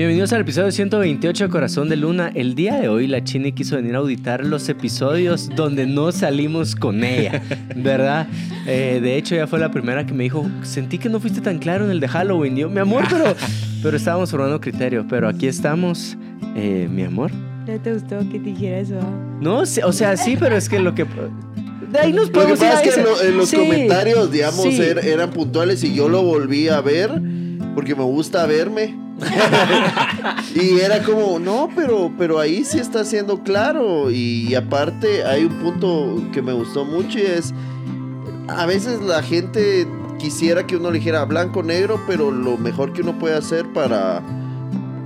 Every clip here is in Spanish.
Bienvenidos al episodio 128 de Corazón de Luna. El día de hoy la Chini quiso venir a auditar los episodios donde no salimos con ella, ¿verdad? Eh, de hecho, ella fue la primera que me dijo, sentí que no fuiste tan claro en el de Halloween. yo, mi amor, pero, pero estábamos formando criterio. Pero aquí estamos, eh, mi amor. ¿No te gustó que te dijera eso? No, o sea, sí, pero es que lo que... De ahí nos podemos Lo que pasa es que en, los comentarios, digamos, er, eran puntuales y yo lo volví a ver porque me gusta verme. Y era como, no, pero, pero ahí sí está siendo claro. Y, aparte hay un punto que me gustó mucho y es, a veces la gente quisiera que uno dijera blanco negro, pero lo mejor que uno puede hacer para...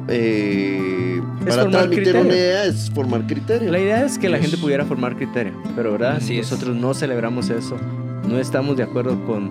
Eh, para transmitir una idea es formar criterio. La idea es que la gente pudiera formar criterio, pero verdad, si nosotros no celebramos eso, no estamos de acuerdo con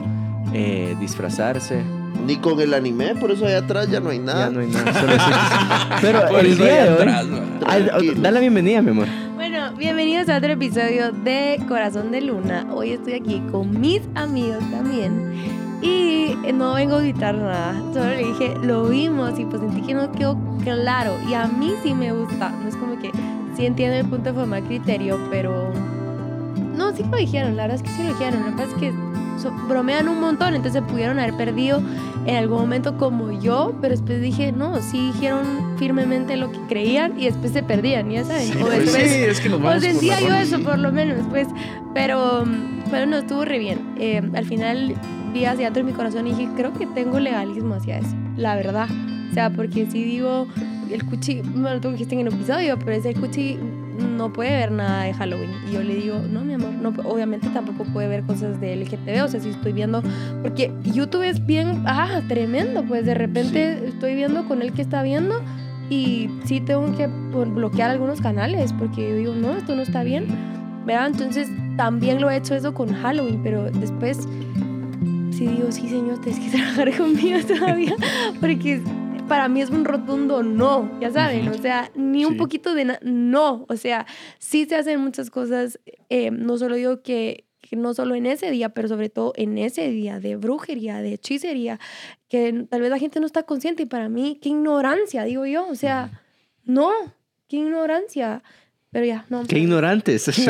eh, disfrazarse, ni con el anime, por eso allá atrás ya no hay nada. Ya no hay nada. Pero el día de hoy. dale la bienvenida, mi amor. Bueno, bienvenidos a otro episodio de Corazón de Luna. Hoy estoy aquí con mis amigos también. Y no vengo a auditar nada. Solo le dije, lo vimos y pues sentí que no quedó claro. Y a mí sí me gusta. No es como que sí entiendo el punto de formar criterio, pero. No, sí lo dijeron. La verdad es que sí lo dijeron. Lo que pasa es que bromean un montón, entonces pudieron haber perdido en algún momento como yo, pero después dije, no, sí dijeron firmemente lo que creían y después se perdían, ya saben. o pues después, sí, es que nos o decía yo eso por lo menos, pues, pero, pero no, estuvo re bien. Eh, al final vi hacia adentro de mi corazón y dije, creo que tengo legalismo hacia eso, la verdad. O sea, porque si digo, el cuchi, bueno, tú dijiste en el episodio, pero ese cuchi no puede ver nada de Halloween. Y yo le digo, no, mi amor, no, obviamente tampoco puede ver cosas de LGTB. O sea, si estoy viendo, porque YouTube es bien, ah, tremendo. Pues de repente estoy viendo con él que está viendo y sí tengo que bloquear algunos canales porque yo digo, no, esto no está bien. ¿Verdad? Entonces también lo he hecho eso con Halloween, pero después sí digo, sí, señor, tienes que trabajar conmigo todavía porque para mí es un rotundo no, ya saben, o sea, ni un poquito de no, o sea, sí se hacen muchas cosas, eh, no solo digo que, no solo en ese día, pero sobre todo en ese día de brujería, de hechicería, que tal vez la gente no está consciente y para mí, qué ignorancia, digo yo, o sea, no, qué ignorancia. Pero ya, no. Qué ignorantes. y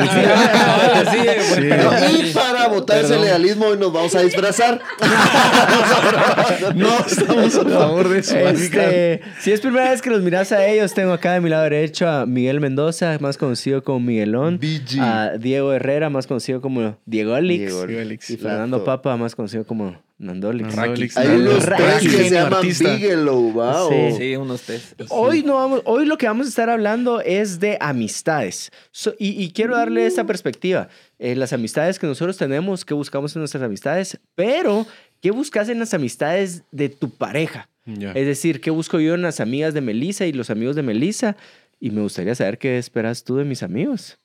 para votar ese legalismo hoy nos vamos a disfrazar. no estamos a favor de eso. Este, si es primera vez que los miras a ellos, tengo acá de mi lado derecho a Miguel Mendoza, más conocido como Miguelón. A Diego Herrera, más conocido como Diego Alix. Y Fernando Papa, más conocido como Nandolix. Hay unos tres que se llaman Bigelow, wow. Sí. unos tres. Hoy, no vamos, hoy lo que vamos a estar hablando es de amistades. y, quiero darle esta perspectiva. Eh, las amistades que nosotros tenemos, qué buscamos en nuestras amistades, pero qué buscas en las amistades de tu pareja. Es decir, qué busco yo en las amigas de Melissa y los amigos de Melissa. Y me gustaría saber qué esperas tú de mis amigos.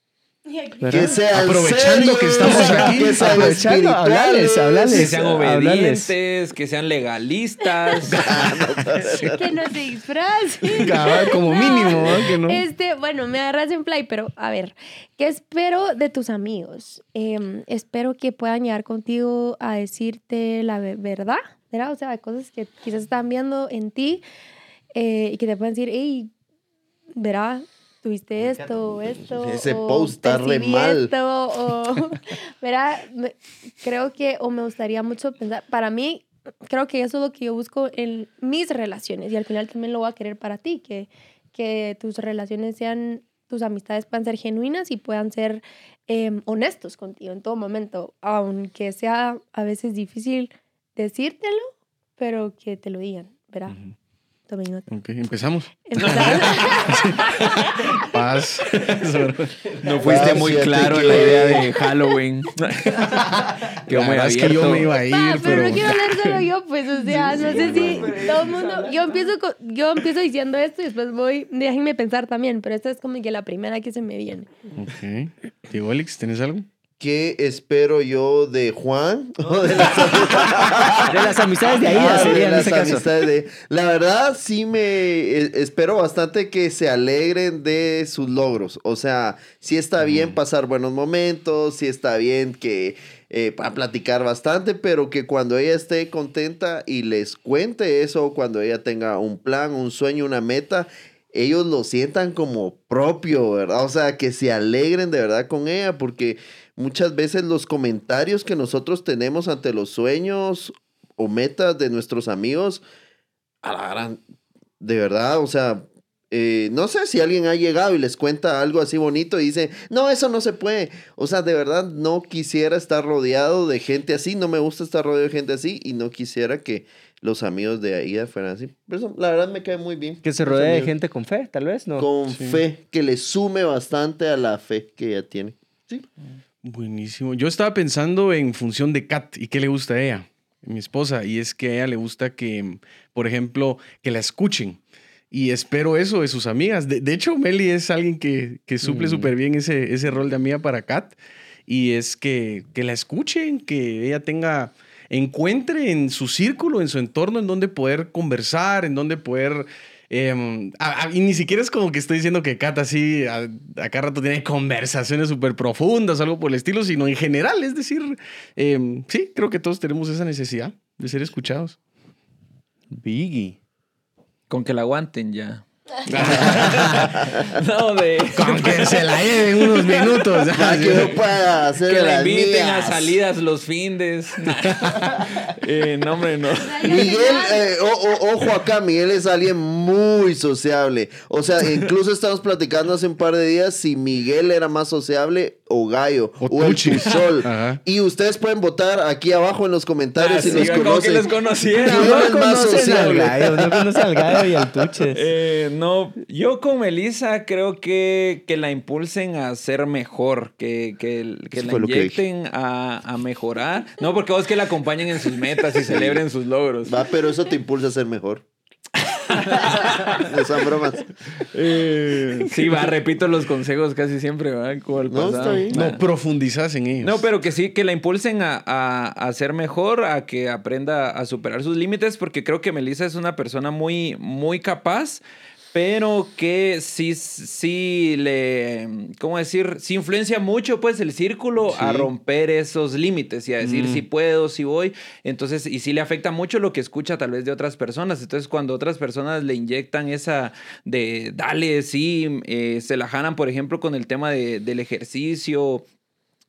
Que sean Aprovechando que estamos aquí. Que sean Aprovechando, hablales, hablales. Que sean obedientes, que sean legalistas. que no se disfracen. como mínimo, que no. Este, bueno, me agarras en play, pero a ver, ¿qué espero de tus amigos? Em, espero que puedan llegar contigo a decirte la verdad, ¿verdad? O sea, cosas que quizás están viendo en ti eh, y que te puedan decir, hey, verá, tuviste esto, esto. Ese post está re mal. o, verá, creo que, o me gustaría mucho pensar, para mí, creo que eso es lo que yo busco en mis relaciones y al final también lo voy a querer para ti, que, que tus relaciones sean, tus amistades puedan ser genuinas y puedan ser em, honestos contigo en todo momento, aunque sea a veces difícil decírtelo, pero que te lo digan, ¿verdad? Ok, empezamos. Paz. no fuiste muy claro en la idea de Halloween. que muy es que yo me iba a ir, pero... no quiero hablar solo yo, pues, o sea, no sé si todo el mundo... Yo empiezo, yo empiezo diciendo esto y después voy... Déjenme pensar también, pero esta es como que la primera que se me viene. Ok. Diego Alex, ¿tienes algo? ¿Qué espero yo de Juan? de, las, amistades de ahí, ah, sería en ese caso. La verdad, sí me eh, espero bastante que se alegren de sus logros. O sea, sí está bien pasar buenos momentos, sí está bien que eh, a platicar bastante, pero que cuando ella esté contenta y les cuente eso, cuando ella tenga un plan, un sueño, una meta, ellos lo sientan como propio, ¿verdad? O sea, que se alegren de verdad con ella, porque muchas veces los comentarios que nosotros tenemos ante los sueños o metas de nuestros amigos, a la gran, de verdad, o sea, eh, no sé si alguien ha llegado y les cuenta algo así bonito y dice, no, eso no se puede. O sea, de verdad no quisiera estar rodeado de gente así, no me gusta estar rodeado de gente así y no quisiera que los amigos de Aida fueran así. Pero la verdad me cae muy bien. Que se rodee de gente con fe, tal vez, ¿no? Con fe, que le sume bastante a la fe que ella tiene. Sí. Buenísimo. Yo estaba pensando en función de Kat y qué le gusta a ella, mi esposa, y es que a ella le gusta que, por ejemplo, que la escuchen. Y espero eso de sus amigas. De, hecho, Meli es alguien que, que suple mm. súper bien ese, ese rol de amiga para Kat. Y es que, que la escuchen, que ella tenga encuentre en su círculo, en su entorno, en donde poder conversar, en donde poder... Em, y ni siquiera es como que estoy diciendo que Kat así a, cada rato tiene conversaciones súper profundas, algo por el estilo, sino en general, es decir, em, sí, creo que todos tenemos esa necesidad de ser escuchados. Biggie. Con que la aguanten ya. no, de. Con que se la lleven unos minutos. que pueda hacer Que la inviten a salidas los findes. eh, no, hombre, no. Miguel, eh, ojo acá, Miguel es alguien muy sociable. O sea, incluso estamos platicando hace un par de días si Miguel era más sociable o Gallo o, el Chusol. Y ustedes pueden votar aquí abajo en los comentarios ah, si los conocen. que les conocieran. No, es más sociable? Gallo, no conocen al Gallo y al Tuches. Eh, no, yo con Melissa creo que, que la impulsen a ser mejor, que, que, que la inyecten a, a, mejorar. No, porque vos que la acompañen en sus metas y celebren sus logros. Va, pero eso te impulsa a ser mejor. no son bromas. Eh, sí, va, repito los consejos casi siempre, ¿va? no, está bien. No, profundizas en ellos. No, pero que sí, que la impulsen a, a, a, ser mejor, a que aprenda a superar sus límites, porque creo que Melissa es una persona muy, muy capaz pero que sí, sí le, ¿cómo decir? Sí influencia mucho pues el círculo a romper esos límites y a decir si puedo, si voy. Entonces, y sí le afecta mucho lo que escucha tal vez de otras personas. Entonces, cuando otras personas le inyectan esa de, dale, sí, eh, se la janan, por ejemplo, con el tema de, del ejercicio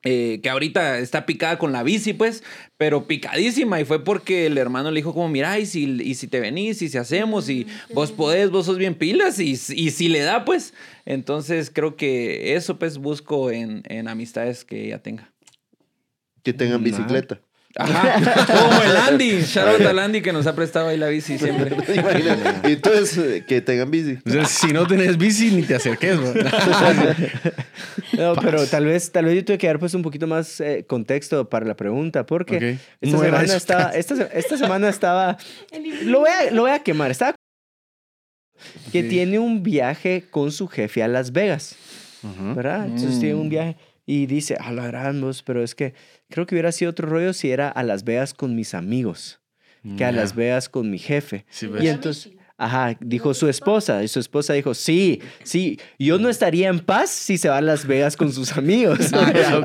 eh, que ahorita está picada con la bici, pues, pero picadísima. Y fue porque el hermano le dijo como, mira, y si, y si te venís, y si hacemos, y vos podés, vos sos bien pilas, y, y si le da, pues. Entonces creo que eso, pues, busco en, en amistades que ella tenga. Que tengan bicicleta. Ajá, como el Andy. Shout out al Andy que nos ha prestado ahí la bici siempre. y entonces, eh, que tengan bici. si no tenés bici, ni te acerques, ¿no? pero tal vez, tal vez yo tuve que dar pues un poquito más eh, contexto para la pregunta, porque esta, semana estaba, esta, semana estaba. Lo voy a, lo voy a quemar. Estaba. Que tiene un viaje con su jefe a Las Vegas. ¿Verdad? Entonces tiene un mm. viaje y dice, a la pero es que creo que hubiera sido otro rollo si era a Las Vegas con mis amigos, que a Las Vegas con mi jefe. y entonces, ajá, dijo su esposa, y su esposa dijo, sí, sí, yo no estaría en paz si se va a Las Vegas con sus amigos.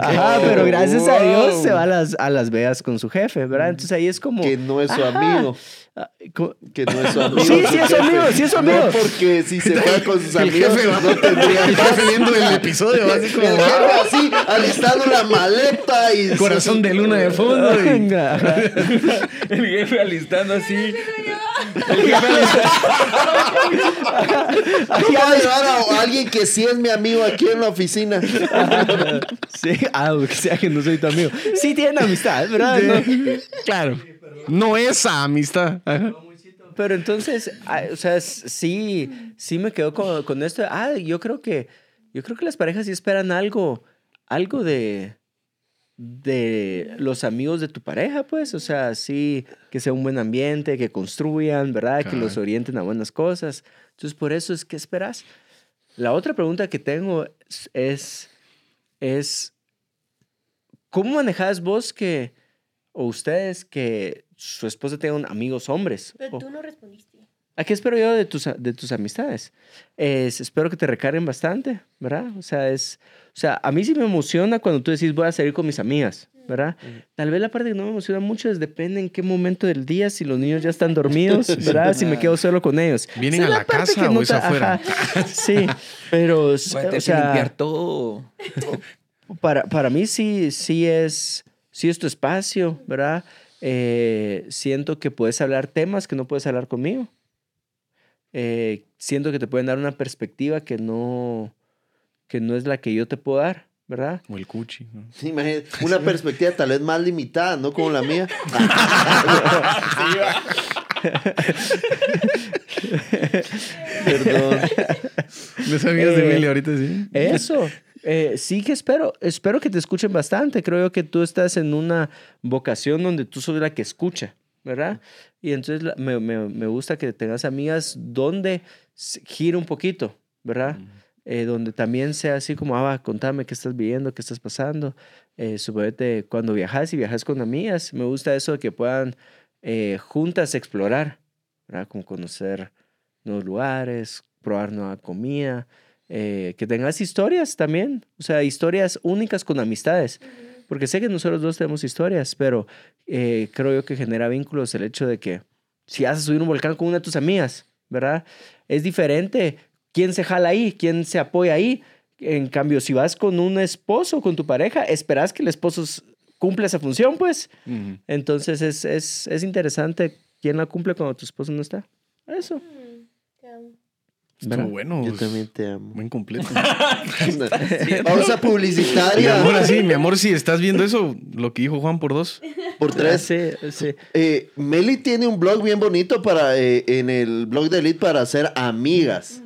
Ah, pero gracias a Dios se va a Las, a Las Vegas con su jefe, ¿verdad? Entonces ahí es como... Que no es su amigo. Ah, que no es su amigo. Sí, sí es su amigo, sí es su amigo. No porque si se fue con sus amigos jefe, no tendría el jefe viendo el episodio, así como el jefe así alistando la maleta y corazón de luna de fondo. Y... Venga. el jefe alistando así. El jefe alistando. ¿Cómo va a llevar a alguien que sí es mi amigo aquí en la oficina? sí, ah, que sea que no soy tu amigo. Sí tienen amistad, ¿verdad? No. Claro. No esa amistad. Pero entonces, ah, o sea, sí, sí me quedo con, con, esto. Ah, yo creo que, yo creo que las parejas sí esperan algo, algo de, de los amigos de tu pareja, pues, o sea, sí, que sea un buen ambiente, que construyan, ¿verdad? Que los orienten a buenas cosas. Entonces, por eso es que esperas. La otra pregunta que tengo es, es ¿cómo manejas vos que, o ustedes, que su esposa tenga amigos hombres? Pero tú no respondiste. ¿A qué espero yo de tus, de tus amistades? Es, espero que te recarguen bastante, ¿verdad? O sea, es, o sea, a mí sí me emociona cuando tú decís voy a salir con mis amigas. ¿verdad? Tal vez la parte que no me emociona mucho es depende en qué momento del día, si los niños ya están dormidos, ¿verdad? Si me quedo solo con ellos. ¿Vienen a la, casa o es afuera? Sí, pero... o sea, limpiar todo. Para, para mí sí, sí es, sí es tu espacio, ¿verdad? Eh, siento que puedes hablar temas que no puedes hablar conmigo. Eh, siento que te pueden dar una perspectiva que no, que no es la que yo te puedo dar. ¿verdad? O el cuchi. ¿no? Sí, una perspectiva tal vez más limitada, ¿no? Como la mía. Perdón. No sabías de Emilio ahorita sí. Eso. Eh, sí que espero, espero que te escuchen bastante. Creo que tú estás en una vocación donde tú sos la que escucha, ¿verdad? Y entonces me, me, me gusta que tengas amigas donde gira un poquito, ¿verdad? Eh, donde también sea así como, ah, contame qué estás viviendo, qué estás pasando. Eh, suponete, cuando viajas y viajas con amigas, me gusta eso de que puedan eh, juntas explorar, ¿verdad? Como conocer nuevos lugares, probar nueva comida, eh, que tengas historias también, o sea, historias únicas con amistades. Porque sé que nosotros dos tenemos historias, pero creo yo que genera vínculos el hecho de que si vas a subir un volcán con una de tus amigas, ¿verdad? Es diferente ¿Quién se jala ahí? ¿Quién se apoya ahí? En cambio, si vas con un esposo, con tu pareja, esperas que el esposo cumpla esa función, pues. Entonces es, es, es, interesante quién la cumple cuando tu esposo no está. Eso. Estuvo bueno. Yo también te amo. Buen completo. Pausa publicitaria. Mi amor, sí, mi amor, si estás viendo eso, lo que dijo Juan por dos. Por tres. Sí, sí. Eh, Meli tiene un blog bien bonito para, eh, en el blog de Elite para hacer amigas.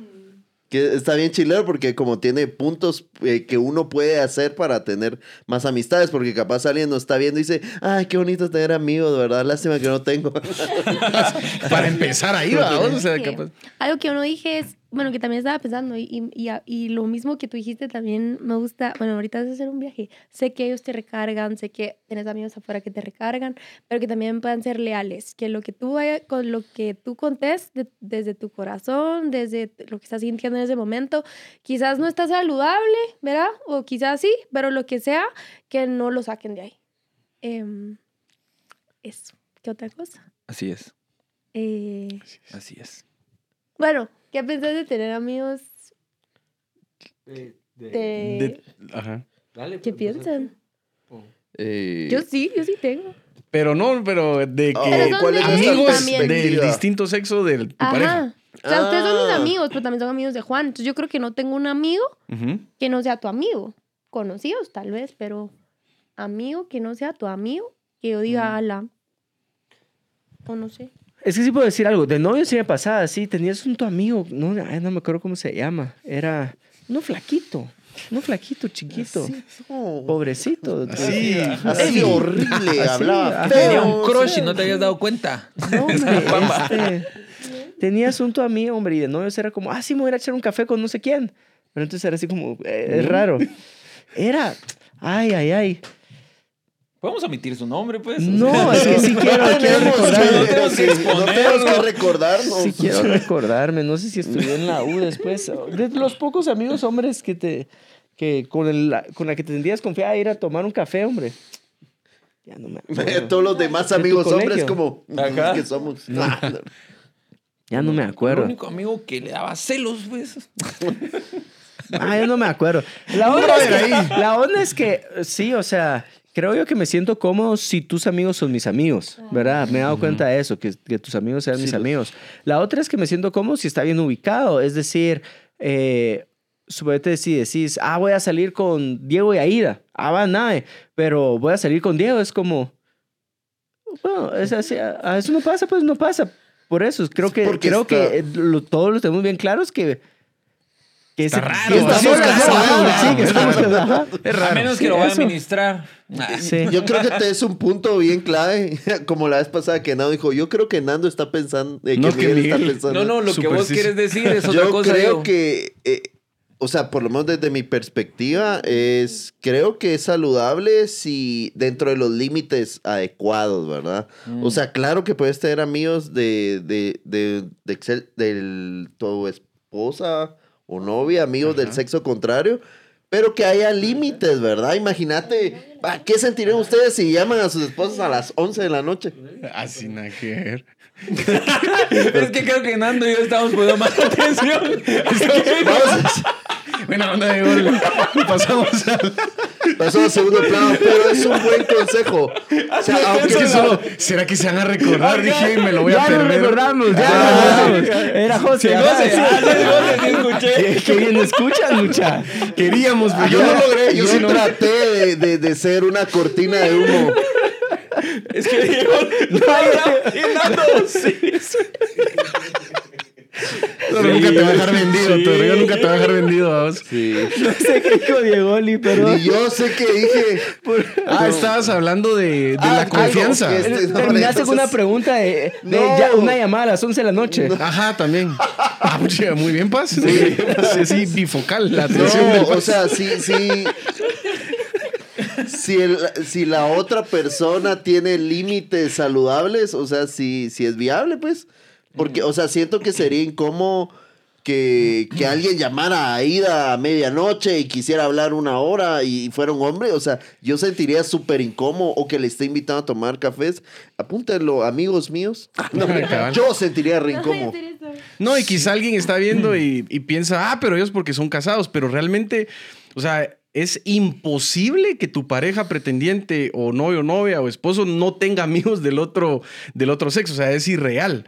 Que está bien chilero porque como tiene puntos eh, que uno puede hacer para tener más amistades, porque capaz alguien nos está viendo y dice, ay, qué bonito tener amigos, de verdad, lástima que no tengo. para empezar ahí, vamos. O sea, capaz... Algo que uno dije es, bueno, que también estaba pensando, y, y, y, lo mismo que tú dijiste también me gusta, bueno, ahorita vas a hacer un viaje, sé que ellos te recargan, sé que tienes amigos afuera que te recargan, pero que también puedan ser leales, que lo que tú, con lo que tú contés desde tu corazón, desde lo que estás sintiendo en ese momento, quizás no está saludable, ¿verdad? O quizás sí, pero lo que sea, que no lo saquen de ahí. Eh, eso, ¿qué otra cosa? Así es. Eh, Así es. Bueno, ¿Qué pensás de tener amigos? De, de, ajá. Dale, ¿Qué pues, piensan? Eh, yo sí, yo sí tengo. Pero no, pero de Oh, que ¿cuál es amigos del distinto sexo de tu Ajá. pareja. O sea, ustedes son mis Ah. amigos, pero también son amigos de Juan. Entonces yo creo que no tengo un amigo que no sea tu amigo. Conocidos tal vez, pero amigo que no sea tu amigo, que yo diga, ala. O no sé. Es que sí puedo decir algo. De novio sí me pasaba, sí. Tenías un tu amigo, no, ay, no me acuerdo cómo se llama. Era no flaquito, no flaquito, chiquito. Oh, Pobrecito. Así. Así horrible, Así, hablaba feo. Tenía un crush y no te habías dado cuenta. No, hombre, este, tenías un tu amigo, hombre, y de novios era como, ah, sí, me voy a a echar un café con no sé quién. Pero entonces era así como, eh, es raro. Era, ay, ay, ay. Podemos omitir su nombre, pues. No, es que sí quiero, quiero Tenemos recordarme. que- tenemos que sí, no tenemos que recordarnos. Sí quiero recordarme. No sé si estudié en la U después. De los pocos amigos hombres que te, que con, el, con la que te sentías confiada ir a tomar un café, hombre. Ya no me acuerdo. Todos los demás ¿De amigos hombres colegio? como Ajá. que somos. Ya no me El acuerdo. único amigo que le daba celos, pues. Ah, yo no me acuerdo. La onda, es que, la onda es que, sí, o sea, creo yo que me siento cómodo si tus amigos son mis amigos, ¿verdad? Me he dado cuenta de eso, que, que tus amigos sean Sí, mis los- amigos. La otra es que me siento cómodo si está bien ubicado, es decir, eh, suponete si decís, ah, voy a salir con Diego y Aida, ah, va, nada, pero voy a salir con Diego, es como, bueno, es así, a, eso no pasa, pues no pasa. Por eso, creo que, Porque creo está- que eh, lo- todos lo tenemos bien claros que... que Está ese- raro, que A raro. menos Sí, que lo vaya a administrar. Sí. Yo creo que te es un punto bien clave, como la vez pasada que Nando dijo, yo creo que Nando está pensando, eh, No, que que Miguel está Miguel. pensando. No, no, lo que vos quieres decir es otra yo cosa. creo Diego. que eh, o sea, por lo menos desde mi perspectiva, es, creo que es saludable si dentro de los límites adecuados, ¿verdad? O Mm. sea, claro que puedes tener amigos de, de, de, de Excel- del, tu esposa o novia, amigos del sexo contrario, pero que haya límites, ¿verdad? Imagínate, ¿qué sentirían ustedes si llaman a sus esposas a las 11 de la noche? Así nada que ver. es que creo que Nando y yo estamos poniendo más atención. Vamos, Buena onda de gol. Pasamos al. Pasó a segundo plano, pero es un buen consejo. O sea, aunque Es que solo, ¿será que se van a recordar? Dije, me lo voy a Ya lo perder. recordamos, ya Ah, lo recordamos. Era José. Sí, ajá, José, sí. ah, sí, José, sí escuché. Qué, qué bien escuchan, mucha. Queríamos, pero yo no logré. Yo, yo sí no. traté de, de, de ser una cortina de humo. Es que digo, no hay y Nunca te va a dejar vendido, sí. tu Rodrigo nunca te va a dejar vendido, vamos. Sí. No sé qué dijo Diego Oli, pero. Y yo sé que dije. Ah, estabas hablando de, de Ah, la algo confianza. es- Este, no, Terminaste con entonces- una pregunta de, de No. ya- una llamada a las 11 de la noche. Ajá, también. Ah, pucha, muy bien, Paz. Sí, sí, bifocal, la atención del No, Paz. o sea, sí, sí. Si, el- si la otra persona tiene límites saludables, o sea, si, si es viable, pues. Porque, o sea, siento que sería incómodo que, que alguien llamara a Ida a medianoche y quisiera hablar una hora y fuera un hombre. O sea, yo sentiría súper incómodo o que le esté invitando a tomar cafés. Apúntenlo, amigos míos. No, Cabal. yo sentiría re incómodo. No, y quizá alguien está viendo y, y piensa, ah, pero ellos porque son casados, pero realmente, o sea, es imposible que tu pareja pretendiente o novio, novia o esposo no tenga amigos del otro, del otro sexo, o sea, es irreal.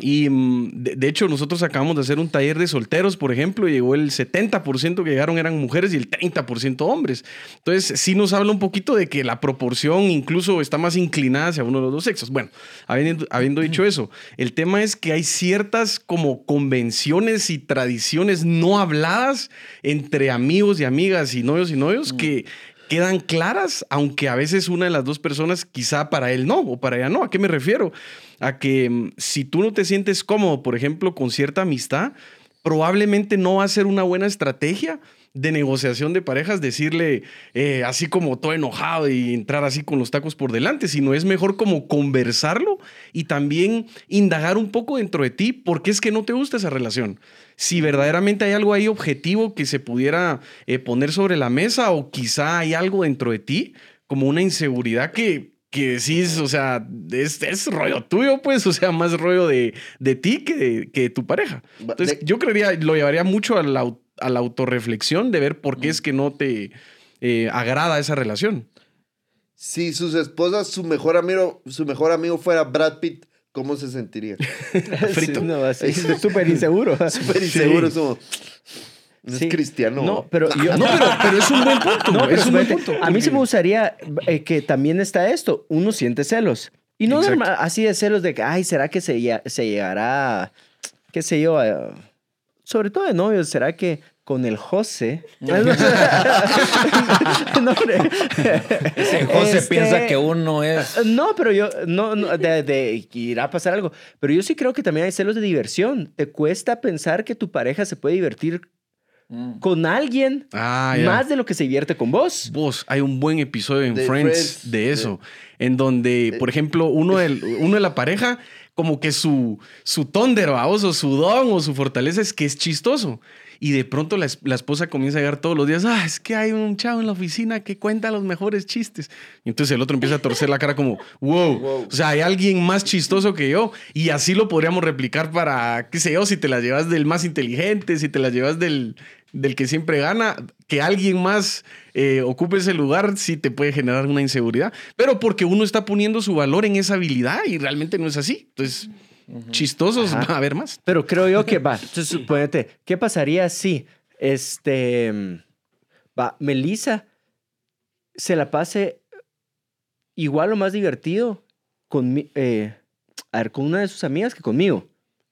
Y mm, de, de hecho, nosotros acabamos de hacer un taller de solteros, por ejemplo, y llegó el 70% que llegaron eran mujeres y el 30% hombres. Entonces, sí nos habla un poquito de que la proporción incluso está más inclinada hacia uno de los dos sexos. Bueno, habiendo, habiendo dicho eso, el tema es que hay ciertas como convenciones y tradiciones no habladas entre amigos y amigas y novios y novios que quedan claras, aunque a veces una de las dos personas quizá para él no o para ella no. ¿A qué me refiero? A que mm, si tú no te sientes cómodo, por ejemplo, con cierta amistad, probablemente no va a ser una buena estrategia de negociación de parejas decirle eh, así como todo enojado y entrar así con los tacos por delante, sino es mejor como conversarlo y también indagar un poco dentro de ti por qué es que no te gusta esa relación. Si verdaderamente hay algo ahí objetivo que se pudiera eh, poner sobre la mesa o quizá hay algo dentro de ti como una inseguridad que, que decís, o sea, es, es rollo tuyo, pues, o sea, más rollo de, de ti que de, que de tu pareja. Entonces, yo creería, lo llevaría mucho a la, a la autorreflexión de ver por qué es que no te eh, agrada esa relación. Si sus esposas, su mejor amigo, su mejor amigo fuera Brad Pitt, ¿cómo se sentiría? Frito. no, así, es súper inseguro. Súper inseguro, es como. No Sí. es cristiano. No, pero yo. No, pero, pero es un buen punto. No, pero es un buen punto. a mí sí me gustaría eh, que también está esto. Uno siente celos. Y no normal- así de celos de que, ay, ¿será que se, se llegará, qué sé yo, a- sobre todo de novios, ¿será que con el José? no, hombre. Ese José Este, piensa que uno es. No, pero yo, no, no de, de irá a pasar algo. Pero yo sí creo que también hay celos de diversión. Te cuesta pensar que tu pareja se puede divertir Mm. con alguien Ah, más de lo que se divierte con vos. Vos, hay un buen episodio en De Friends, Friends. de eso, en donde, por ejemplo, uno, del, uno de la pareja, como que su, su thunder, ¿vaos? o su don, o su fortaleza es que es chistoso. Y de pronto la, es- la esposa comienza a llegar todos los días, ah, es que hay un chavo en la oficina que cuenta los mejores chistes. Y entonces el otro empieza a torcer la cara como, wow, Wow. o sea, hay alguien más chistoso que yo. Y así lo podríamos replicar para, qué sé yo, si te la llevas del más inteligente, si te la llevas del, del que siempre gana, que alguien más eh, ocupe ese lugar sí te puede generar una inseguridad, pero porque uno está poniendo su valor en esa habilidad y realmente no es así. Entonces, chistosos Ajá. va a haber más. Pero creo yo que va. Entonces, suponete, ¿qué pasaría si este va, Melissa se la pase igual o más divertido con eh, a ver, con una de sus amigas que conmigo?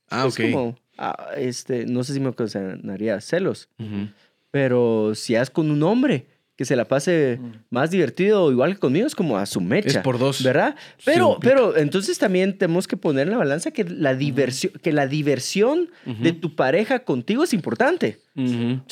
Ah, Es ok. como, ah, este, no sé si me ocasionaría celos, Ujú. pero si es con un hombre que se la pase Mm. más divertido, igual que conmigo, es como a su mecha. Es por dos. ¿Verdad? Pero, pero entonces también tenemos que poner en la balanza que la diversión, que la diversión de tu pareja contigo es importante.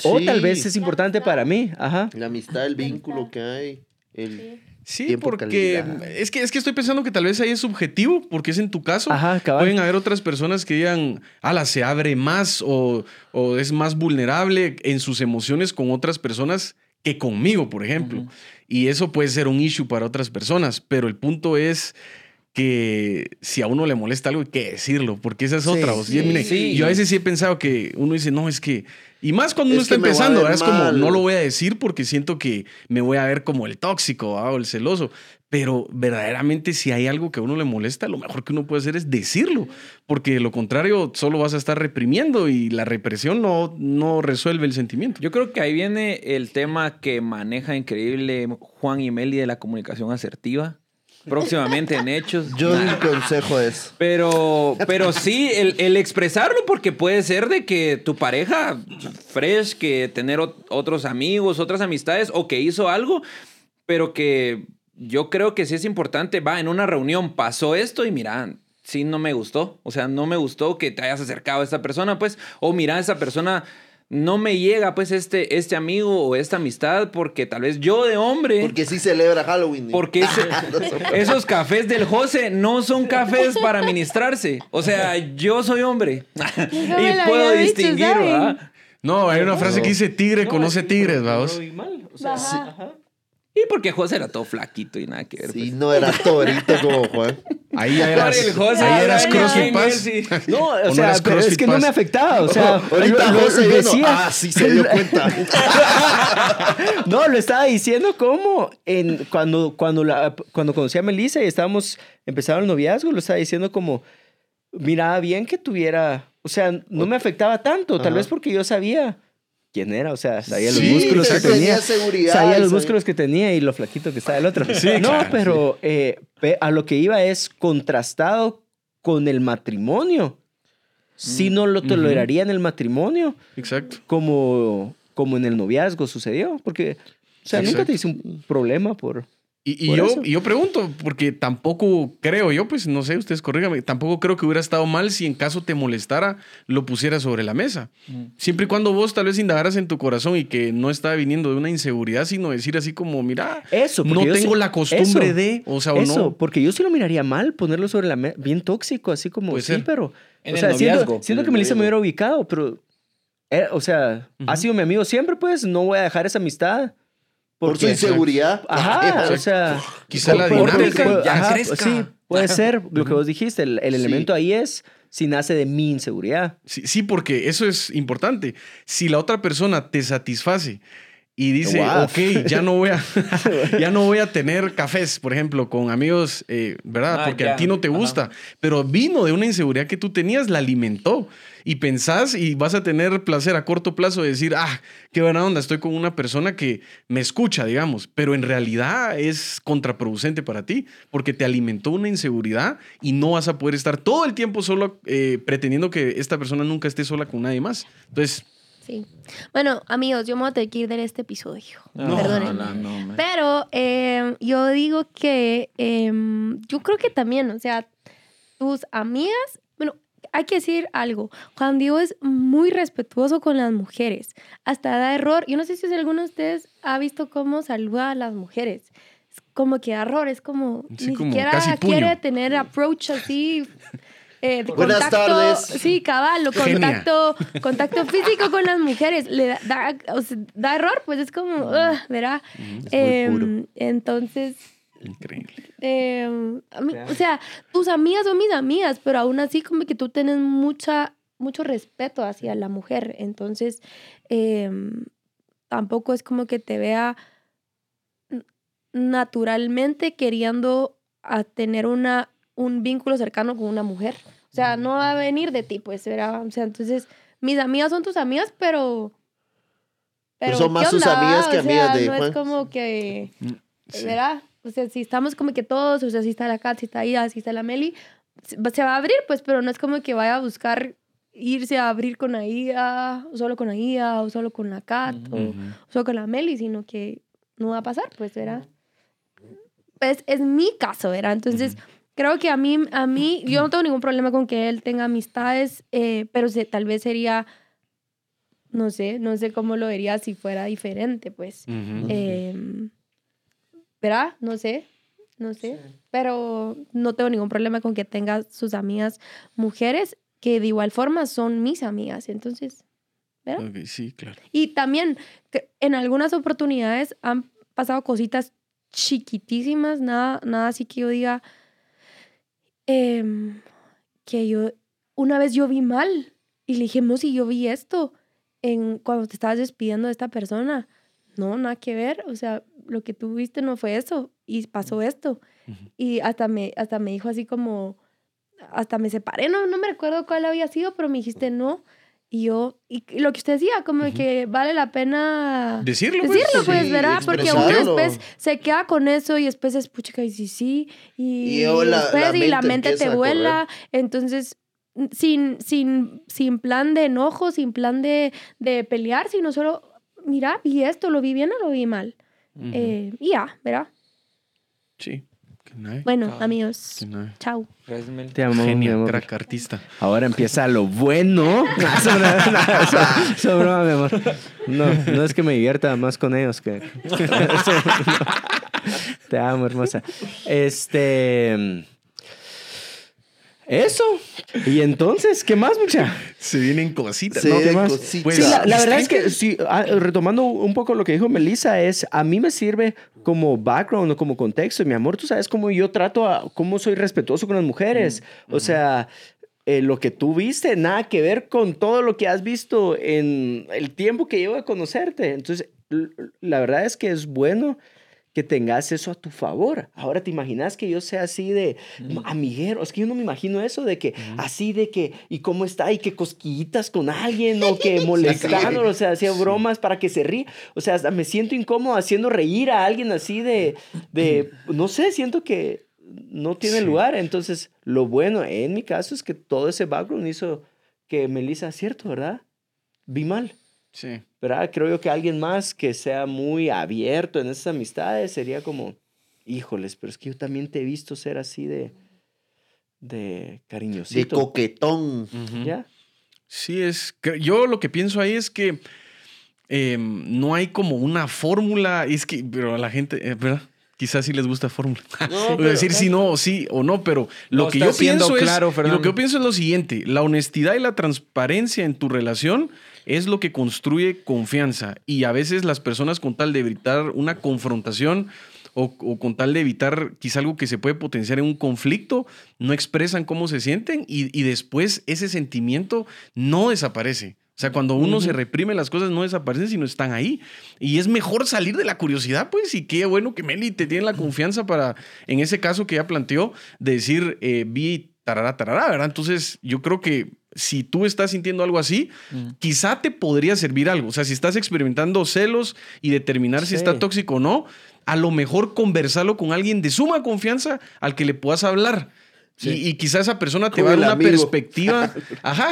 O Sí. tal vez es importante para mí. Ajá. La amistad, el vínculo que hay. El... Sí, porque calidad. es que, es que estoy pensando que tal vez ahí es subjetivo, porque es en tu caso. Ajá, cabal. Pueden haber otras personas que digan, ala, se abre más o, o es más vulnerable en sus emociones con otras personas que conmigo, por ejemplo. Y eso puede ser un issue para otras personas, pero el punto es que si a uno le molesta algo hay que decirlo, porque esa es Sí, otra. O sea, sí. mire, Sí. Yo a veces sí he pensado que uno dice, no, es que... Y más cuando uno Es está empezando, es como, no lo voy a decir porque siento que me voy a ver como el tóxico o el celoso. Pero verdaderamente si hay algo que a uno le molesta, lo mejor que uno puede hacer es decirlo, porque de lo contrario solo vas a estar reprimiendo y la represión no, no resuelve el sentimiento. Yo creo que ahí viene el tema que maneja increíble Juan y Meli de la comunicación asertiva. Próximamente en hechos. Yo di un consejo eso. Pero, pero sí, el, el expresarlo, porque puede ser de que tu pareja, fresh, que tener ot- otros amigos, otras amistades, o que hizo algo, pero que yo creo que sí es importante, va, en una reunión pasó esto y mira, sí no me gustó, o sea, no me gustó que te hayas acercado a esta persona, pues, o mira, esa persona no me llega, pues, este, este amigo o esta amistad, porque tal vez yo de hombre... Porque sí celebra Halloween. Porque ese- esos cafés del José no son cafés para ministrarse. O sea, yo soy hombre y puedo dicho, distinguir, ¿saben? ¿verdad? No, hay una frase que dice tigre conoce tigres, vamos. Ajá. Y porque José era todo flaquito y nada que ver. Sí, pues. no era torito como Juan. Ahí ya eras, Por el José, ahí eras CrossFit sí. No, o, ¿O no sea, eras pero es que no me afectaba. O sea, Ahorita lo- José lo vino. decía. Ah, sí se dio cuenta. No, lo estaba diciendo como en, cuando, cuando, la, cuando conocí a Melissa y estábamos empezando el noviazgo, lo estaba diciendo como, miraba bien que tuviera, o sea, no me afectaba tanto, tal Ajá. vez porque yo sabía quién era, o sea, sabía los Sí, músculos que tenía. Tenía seguridad, Sabía los sabía- músculos que tenía y lo flaquito que estaba el otro. Sí, no, claro, pero eh, pe- a lo que iba es contrastado con el matrimonio. Si no lo toleraría en el matrimonio, Exacto. como, como en el noviazgo sucedió, porque, o sea, nunca te hice un problema por... Y, yo, y yo pregunto, porque tampoco creo yo, pues no sé, ustedes corrígame, tampoco creo que hubiera estado mal si en caso te molestara, lo pusieras sobre la mesa. Siempre y cuando vos tal vez indagaras en tu corazón y que no estaba viniendo de una inseguridad, sino decir así como, mira, Eso, no tengo sí- la costumbre eso, de, o sea, o Eso, no. porque yo sí lo miraría mal, ponerlo sobre la mesa, bien tóxico, así como, sí, ser. pero... En o el sea, siento, noviazgo. siento En que el Melissa me hubiera ubicado, pero... eh, o sea, ha Ujú. sido mi amigo siempre, pues, no voy a dejar esa amistad. Por su inseguridad. Ajá, o sea... Quizá la dinámica por- ya ajá, crezca. Sí, puede ser lo que vos dijiste. El, el Sí. elemento ahí es si nace de mi inseguridad. Sí, sí, porque eso es importante. Si la otra persona te satisface y dice, ok, ya no voy a, ya no voy a tener cafés, por ejemplo, con amigos, eh, ¿verdad? Ah, Porque ya. a ti no te Ajá. gusta, pero vino de una inseguridad que tú tenías, la alimentó. Y pensás y vas a tener placer a corto plazo de decir, ah, qué buena onda, estoy con una persona que me escucha, digamos, pero en realidad es contraproducente para ti porque te alimentó una inseguridad y no vas a poder estar todo el tiempo solo eh, pretendiendo que esta persona nunca esté sola con nadie más. Entonces, Sí. Bueno, amigos, yo me voy a tener que ir de este episodio. No. Pero eh, yo digo que em, yo creo que también, o sea, tus amigas, bueno, hay que decir algo. Juan Diego es muy respetuoso con las mujeres. Hasta da error. Yo no sé si alguno de ustedes ha visto cómo saluda a las mujeres. Es como que error, es como Sí, ni como siquiera quiere tener approach así. Eh, de Buenas contacto, tardes. Sí, cabal, o Genia. contacto, contacto físico con las mujeres. Le da, da- o sea, da error, pues es como, ugh, ¿verdad? Es muy Em, puro. entonces, increíble. em, mí- o sea, tus amigas son mis amigas, pero aún así como que tú tienes mucha, mucho respeto hacia la mujer. Entonces, em, tampoco es como que te vea naturalmente queriendo a tener una, un vínculo cercano con una mujer. O sea, no va a venir de ti, pues, ¿verdad? O sea, entonces, mis amigas son tus amigas, pero... Pero Pero son más ¿qué sus amigas que O amigas sea, de no Juan. es como que... Sí. ¿verdad? O sea, si estamos como que todos, o sea, si está la Kat, si está Ida, si está la Meli, se va a abrir, pues, pero no es como que vaya a buscar irse a abrir con la Ida, o solo con la Ida, o solo con la Kat, o Ujú. solo con la Meli, sino que no va a pasar, pues, ¿verdad? Pues es mi caso, ¿verdad? Entonces, creo que a mí, a mí, yo no tengo ningún problema con que él tenga amistades, eh, pero tal vez sería, no sé, no sé cómo lo vería si fuera diferente, pues. Em, ¿Verdad? No sé, no sé. Pero no tengo ningún problema con que tenga sus amigas mujeres, que de igual forma son mis amigas, entonces. ¿verdad? sí, claro. Y también, en algunas oportunidades han pasado cositas chiquitísimas, nada, nada así que yo diga em, que yo, una vez yo vi mal y le dije, si yo vi esto en, cuando te estabas despidiendo de esta persona. No, nada que ver, o sea, lo que tú viste no fue eso y pasó esto. Y hasta me, hasta me dijo así como, hasta me separé, no, no me recuerdo cuál había sido, pero me dijiste no. Y yo, y lo que usted decía, como que vale la pena decirlo, pues. decirlo, pues, ¿verdad? Porque uno después se queda con eso y después es pucha, y sí, sí, y, después y la mente te vuela. Entonces, sin, sin, sin plan de enojo, sin plan de, de pelear, sino solo, mira, vi esto, lo vi bien o lo vi mal. eh, y ya, ¿verdad? Sí. Bueno, amigos. Chao. Te amo, Genio, crack artista. Ahora empieza lo bueno. No, mi amor. No, no es que me divierta más con ellos que. Te amo, hermosa. Este. Eso. Y entonces, ¿qué más, mucha? Se vienen cositas. ¿no? ¿Qué más? Pues, sí, la, verdad es que, sí, ah, retomando un poco lo que dijo Melissa, es a mí me sirve como background o como contexto. Mi amor, tú sabes cómo yo trato, a, cómo soy respetuoso con las mujeres. O sea, eh, lo que tú viste, nada que ver con todo lo que has visto en el tiempo que llevo de conocerte. Entonces, la verdad es que es bueno que tengas eso a tu favor. Ahora te imaginas que yo sea así de amiguero. Es que yo no me imagino eso de que así de que, ¿y cómo está? Y que cosquillitas con alguien o que molestando, o sea, hacía bromas para que se ríe. O sea, me siento incómodo haciendo reír a alguien así de, de no sé, siento que no tiene lugar. Entonces, lo bueno en mi caso es que todo ese background hizo que Melissa, cierto, ¿verdad? Vi mal. Sí. ¿verdad? Creo yo que alguien más que sea muy abierto en esas amistades sería como, híjoles, pero es que yo también te he visto ser así de, de cariñosito. De coquetón. ¿Ya? Sí, es, yo lo que pienso ahí es que em, no hay como una fórmula, es que, pero la gente, eh, ¿verdad? Quizás sí les gusta fórmula. No, decir si no o sí o no, pero lo que yo pienso claro, es, lo que yo pienso es lo siguiente, la honestidad y la transparencia en tu relación es lo que construye confianza. Y a veces las personas con tal de evitar una confrontación o, con tal de evitar quizá algo que se puede potenciar en un conflicto, no expresan cómo se sienten y, después ese sentimiento no desaparece. O sea, cuando uno se reprime, las cosas no desaparecen, sino están ahí. Y es mejor salir de la curiosidad, pues, y qué bueno que Meli te tiene la confianza para, en ese caso que ya planteó, de decir, eh, vi tarará, tarará, ¿verdad? Entonces, yo creo que si tú estás sintiendo algo así, quizá te podría servir algo. O sea, si estás experimentando celos y determinar si está tóxico o no, a lo mejor conversarlo con alguien de suma confianza al que le puedas hablar. Y, quizá esa persona te va a dar una perspectiva. Ajá.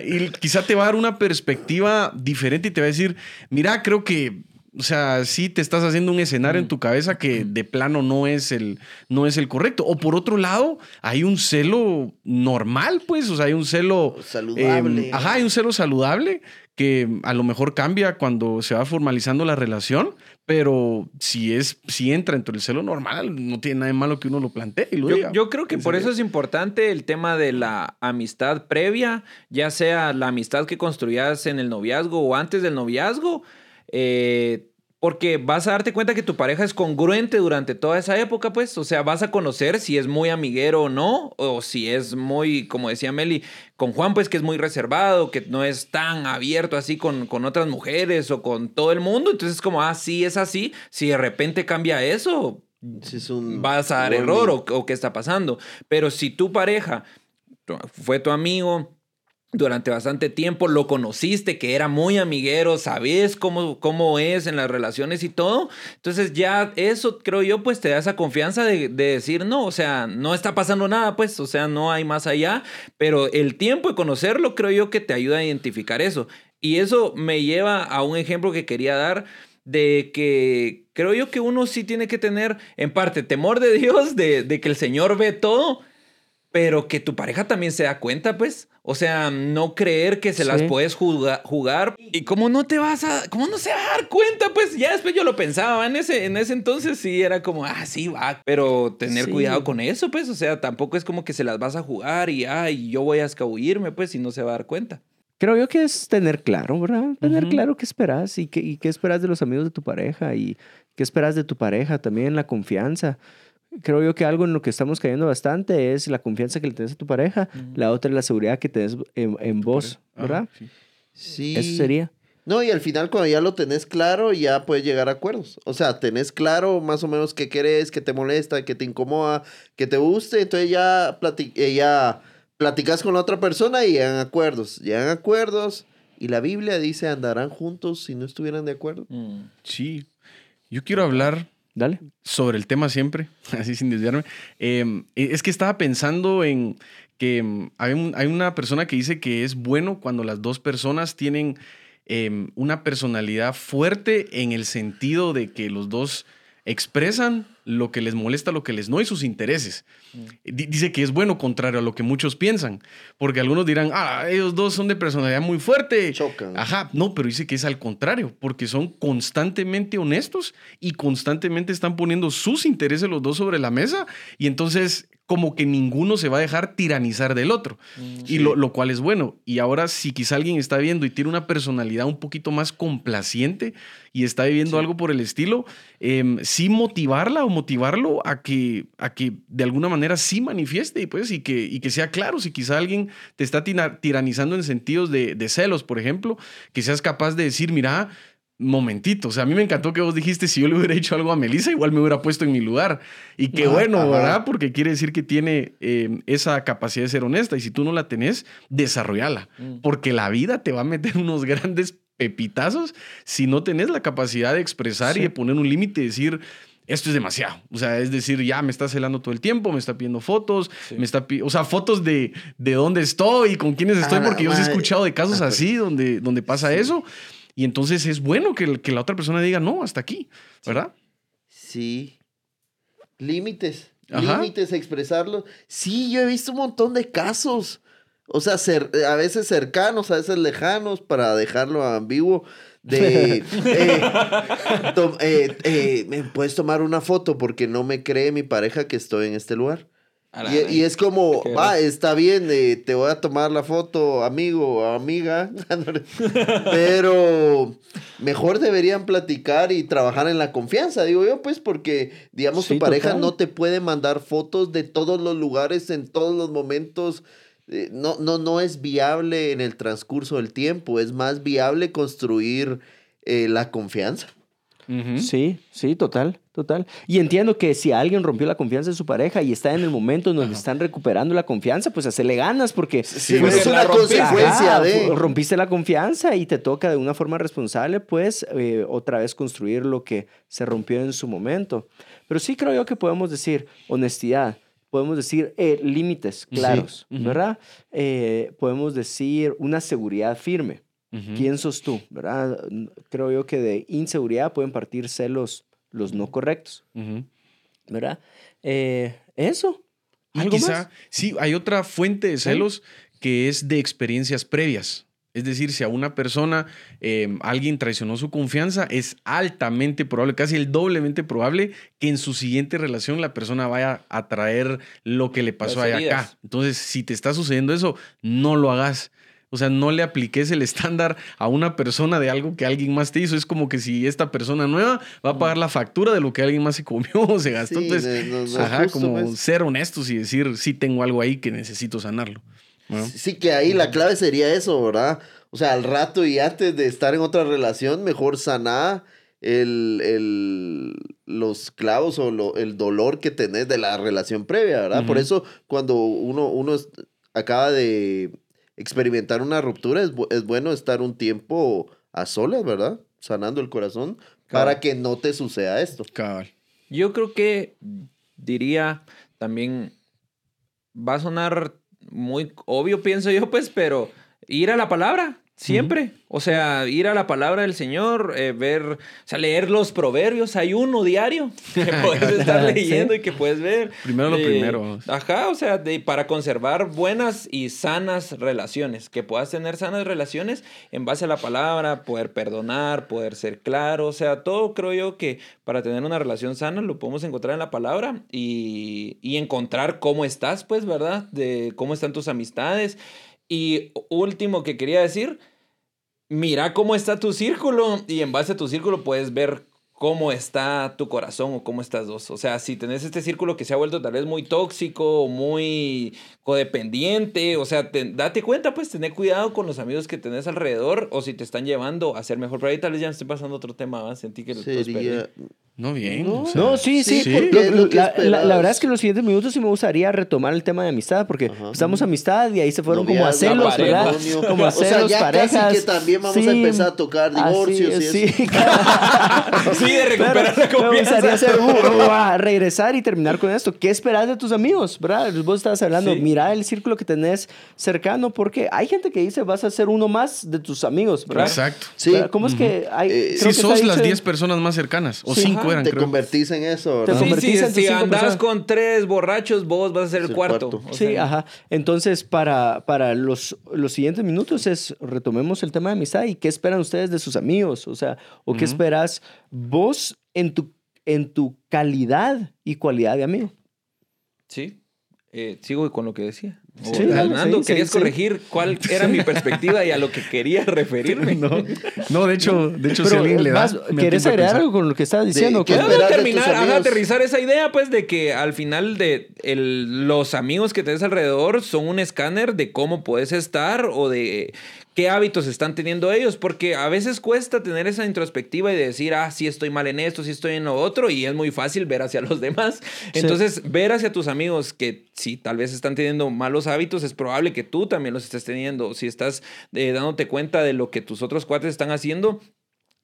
y quizá te va a dar una perspectiva diferente y te va a decir: Mira, creo que o sea, sí te estás haciendo un escenario en tu cabeza que de plano no es el, no es el correcto. O por otro lado, hay un celo normal, pues, o sea, hay un celo saludable. Em, ajá, hay un celo saludable que a lo mejor cambia cuando se va formalizando la relación, pero si es, si entra dentro del celo normal, no tiene nada de malo que uno lo plantee y lo yo, diga. Yo creo que por eso es importante el tema de la amistad previa, ya sea la amistad que construías en el noviazgo o antes del noviazgo eh, porque vas a darte cuenta que tu pareja es congruente durante toda esa época, pues. O sea, vas a conocer si es muy amiguero o no, o si es muy, como decía Meli, con Juan, pues que es muy reservado, que no es tan abierto así con, con otras mujeres o con todo el mundo. Entonces, como, ah, sí, es así. Si de repente cambia eso, es un vas a dar error o, o qué está pasando. Pero si tu pareja fue tu amigo, durante bastante tiempo, lo conociste, que era muy amiguero, sabes cómo, cómo es en las relaciones y todo. Entonces ya eso, creo yo, pues te da esa confianza de, decir, no, o sea, no está pasando nada, pues, o sea, no hay más allá, pero el tiempo de conocerlo, creo yo que te ayuda a identificar eso. Y eso me lleva a un ejemplo que quería dar de que creo yo que uno sí tiene que tener, en parte, temor de Dios, de, de que el Señor ve todo, pero que tu pareja también se da cuenta, pues. O sea, no creer que se las puedes jugar, Y como no te vas a. ¿Cómo no se va a dar cuenta? Pues ya después yo lo pensaba. En ese, en ese entonces sí era como, ah, sí, va. Pero tener cuidado con eso, pues. O sea, tampoco es como que se las vas a jugar y, ay, yo voy a escabullirme, pues, y no se va a dar cuenta. Creo yo que es tener claro, ¿verdad? Tener claro qué esperas y qué, y qué esperas de los amigos de tu pareja y qué esperas de tu pareja, también la confianza creo yo que algo en lo que estamos cayendo bastante es la confianza que le tienes a tu pareja. La otra es la seguridad que tienes en, vos, ¿verdad? sí. Eso sería. No, y al final cuando ya lo tenés claro, ya puedes llegar a acuerdos. O sea, tenés claro más o menos qué querés, qué te molesta, qué te incomoda, qué te guste. Entonces ya, eh, ya platicas con la otra persona y llegan acuerdos. Llegan acuerdos. Y la Biblia dice, andarán juntos si no estuvieran de acuerdo. Mm. Sí. Yo quiero hablar Dale. Sobre el tema siempre, así sin desviarme. Em, e, es que estaba pensando en que em, hay, hay, una persona que dice que es bueno cuando las dos personas tienen em, una personalidad fuerte en el sentido de que los dos expresan lo que les molesta, lo que les no y sus intereses. Dice que es bueno, contrario a lo que muchos piensan, porque algunos dirán, ah, ellos dos son de personalidad muy fuerte. Chocan. Ajá, no, pero dice que es al contrario, porque son constantemente honestos y constantemente están poniendo sus intereses los dos sobre la mesa y entonces como que ninguno se va a dejar tiranizar del otro. Mm, y lo, lo, cual es bueno. Y ahora, si quizá alguien está viendo y tiene una personalidad un poquito más complaciente y está viviendo algo por el estilo, eh, sí motivarla o motivarlo a que, a que de alguna manera sí manifieste y, pues, y, que, y que sea claro. Si quizá alguien te está tiranizando en sentidos de, de celos, por ejemplo, que seas capaz de decir, mira, momentito. O sea, a mí me encantó que vos dijiste, si yo le hubiera hecho algo a Melissa, igual me hubiera puesto en mi lugar. Y qué bueno, ¿verdad? Porque quiere decir que tiene eh, esa capacidad de ser honesta. Y si tú no la tenés, desarrollala. Mm. Porque la vida te va a meter unos grandes pepitazos si no tenés la capacidad de expresar y de poner un límite y decir, esto es demasiado. O sea, es decir, ya me está celando todo el tiempo, me está pidiendo fotos, me está o sea, fotos de, de dónde estoy, con quiénes estoy, porque yo he escuchado de casos así donde, donde pasa eso. Y entonces es bueno que, que la otra persona diga, no, hasta aquí, ¿verdad? Sí. Límites. Límites, expresarlo. Sí, yo he visto un montón de casos. O sea, a veces cercanos, a veces lejanos, para dejarlo ambiguo. De, eh, eh, eh, ¿me puedes tomar una foto porque no me cree mi pareja que estoy en este lugar? Y, es como, va, está bien, eh, te voy a tomar la foto, amigo o amiga, pero mejor deberían platicar y trabajar en la confianza, digo yo, pues, porque, digamos, tu pareja no te puede mandar fotos de todos los lugares en todos los momentos. Eh, no, no, no es viable en el transcurso del tiempo, es más viable construir eh, la confianza. Sí, sí, total, total. Y entiendo que si alguien rompió la confianza de su pareja y está en el momento en donde están recuperando la confianza, pues hacerle ganas porque es una consecuencia de... Rompiste la confianza y te toca de una forma responsable, pues eh, otra vez construir lo que se rompió en su momento. Pero sí creo yo que podemos decir honestidad, podemos decir eh, límites claros, ¿verdad? Eh, podemos decir una seguridad firme. ¿Quién sos tú? ¿Verdad? Creo yo que de inseguridad pueden partir celos los no correctos. ¿Verdad? Eh, eso. ¿Algo quizá, sí, hay otra fuente de celos que es de experiencias previas. Es decir, si a una persona em, alguien traicionó su confianza, es altamente probable, casi el doblemente probable, que en su siguiente relación la persona vaya a traer lo que le pasó allá acá. Entonces, si te está sucediendo eso, no lo hagas. O sea, no le apliques el estándar a una persona de algo que alguien más te hizo. Es como que si esta persona nueva va a pagar la factura de lo que alguien más se comió o se gastó. Entonces, ajá, como pues. ser honestos y decir, sí tengo algo ahí que necesito sanarlo. Sí, que ahí la clave sería eso, ¿verdad? O sea, al rato y antes de estar en otra relación, mejor sanar el, el, los clavos o el dolor que tenés de la relación previa, ¿verdad? Por eso cuando uno, uno acaba de experimentar una ruptura, es, es bueno estar un tiempo a solas, ¿verdad? Sanando el corazón para que no te suceda esto. Cabal. Yo creo que diría también, va a sonar muy obvio, pienso yo, pues, pero ir a la palabra. Siempre. O sea, ir a la palabra del Señor, eh, ver, o sea, leer los proverbios. Hay uno diario que puedes estar leyendo y que puedes ver. Primero lo primero. Ajá, o sea, de, para conservar buenas y sanas relaciones. Que puedas tener sanas relaciones en base a la palabra, poder perdonar, poder ser claro. O sea, todo creo yo que para tener una relación sana lo podemos encontrar en la palabra y, y encontrar cómo estás, pues, ¿verdad? De cómo están tus amistades. Y último que quería decir, mira cómo está tu círculo y en base a tu círculo puedes ver cómo está tu corazón o cómo estás dos. O sea, si tenés este círculo que se ha vuelto tal vez muy tóxico o muy codependiente, o sea, date cuenta, pues, tener cuidado con los amigos que tenés alrededor o si te están llevando a ser mejor. Pero ahí tal vez ya me estoy pasando otro tema, ¿va? Sentí que... Sería... No, bien. No, sí, sí. la, verdad es que en los siguientes minutos sí me gustaría retomar el tema de amistad, porque estamos amistad y ahí se fueron como a celos, ¿verdad? Como a celos, o sea, ya parejas. Casi que también vamos a empezar a tocar divorcios así, y sí, sí, de recuperar la confianza. Me gustaría hacer, uh, regresar y terminar con esto. ¿Qué esperas de tus amigos, verdad? Vos estabas hablando, mira el círculo que tenés cercano, porque hay gente que dice vas a ser uno más de tus amigos, ¿verdad? Exacto. Sí. ¿Cómo es que hay... Eh, si sos las 10 personas más cercanas, o 5 te convertís en eso. Te convertís en si andas con tres borrachos, vos vas a ser el, cuarto. sí, ajá. Entonces, para, para los, los siguientes minutos es retomemos el tema de amistad y qué esperan ustedes de sus amigos, o sea, o qué esperas vos en tu, en tu calidad y cualidad de amigo. Sí, eh, sigo con lo que decía. Fernando, querías corregir cuál era mi perspectiva y a lo que quería referirme. No, de hecho, de hecho si alguien le da. ¿Quieres agregar algo con lo que estabas diciendo? Quiero terminar, aterrizar esa idea, pues, de que al final de los amigos que tienes alrededor son un escáner de cómo puedes estar o de qué hábitos están teniendo ellos, porque a veces cuesta tener esa introspectiva y decir, ah, sí estoy mal en esto, sí estoy en lo otro, y es muy fácil ver hacia los demás. Entonces, ver hacia tus amigos que sí, tal vez están teniendo malos hábitos, es probable que tú también los estés teniendo. Si estás eh, dándote cuenta de lo que tus otros cuates están haciendo,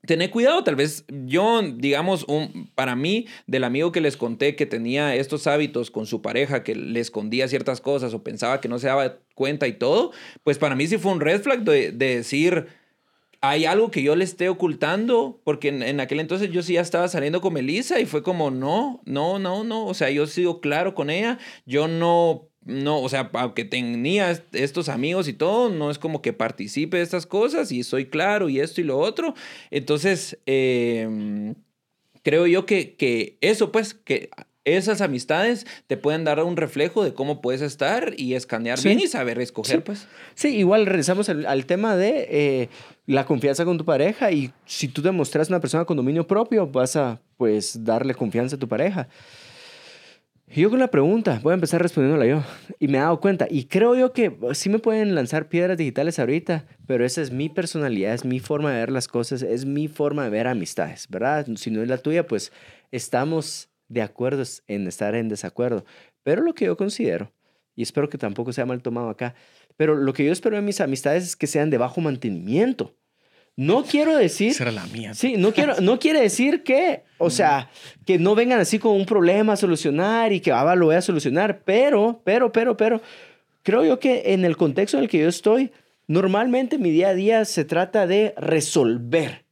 Tener cuidado, tal vez yo, digamos, un, para mí, del amigo que les conté que tenía estos hábitos con su pareja, que le escondía ciertas cosas o pensaba que no se daba cuenta y todo, pues para mí sí fue un red flag de, decir, hay algo que yo le esté ocultando, porque en, en, aquel entonces yo sí ya estaba saliendo con Melissa y fue como, no, no, no, no, o sea, yo sigo claro con ella, yo no no, o sea, aunque tenía estos amigos y todo, no es como que participe de estas cosas y soy claro y esto y lo otro. Entonces, em, creo yo que, que eso, pues, que esas amistades te pueden dar un reflejo de cómo puedes estar y escanear bien y saber escoger, pues. Sí, igual regresamos al, tema de eh, la confianza con tu pareja y si tú demostras una persona con dominio propio, vas a, pues, darle confianza a tu pareja. Yo con la pregunta, voy a empezar respondiéndola yo. Y me he dado cuenta, y creo yo que sí me pueden lanzar piedras digitales ahorita, pero esa es mi personalidad, es mi forma de ver las cosas, es mi forma de ver amistades, ¿verdad? Si no es la tuya, pues estamos de acuerdo en estar en desacuerdo. Pero lo que yo considero, y espero que tampoco sea mal tomado acá, pero lo que yo espero de mis amistades es que sean de bajo mantenimiento. No quiero decir. Esa era la mía. Sí, no, quiero, no quiere decir que, o sea, que no vengan así con un problema a solucionar y que ah, lo voy a solucionar, pero, pero, pero, pero, creo yo que en el contexto en el que yo estoy, normalmente mi día a día se trata de resolver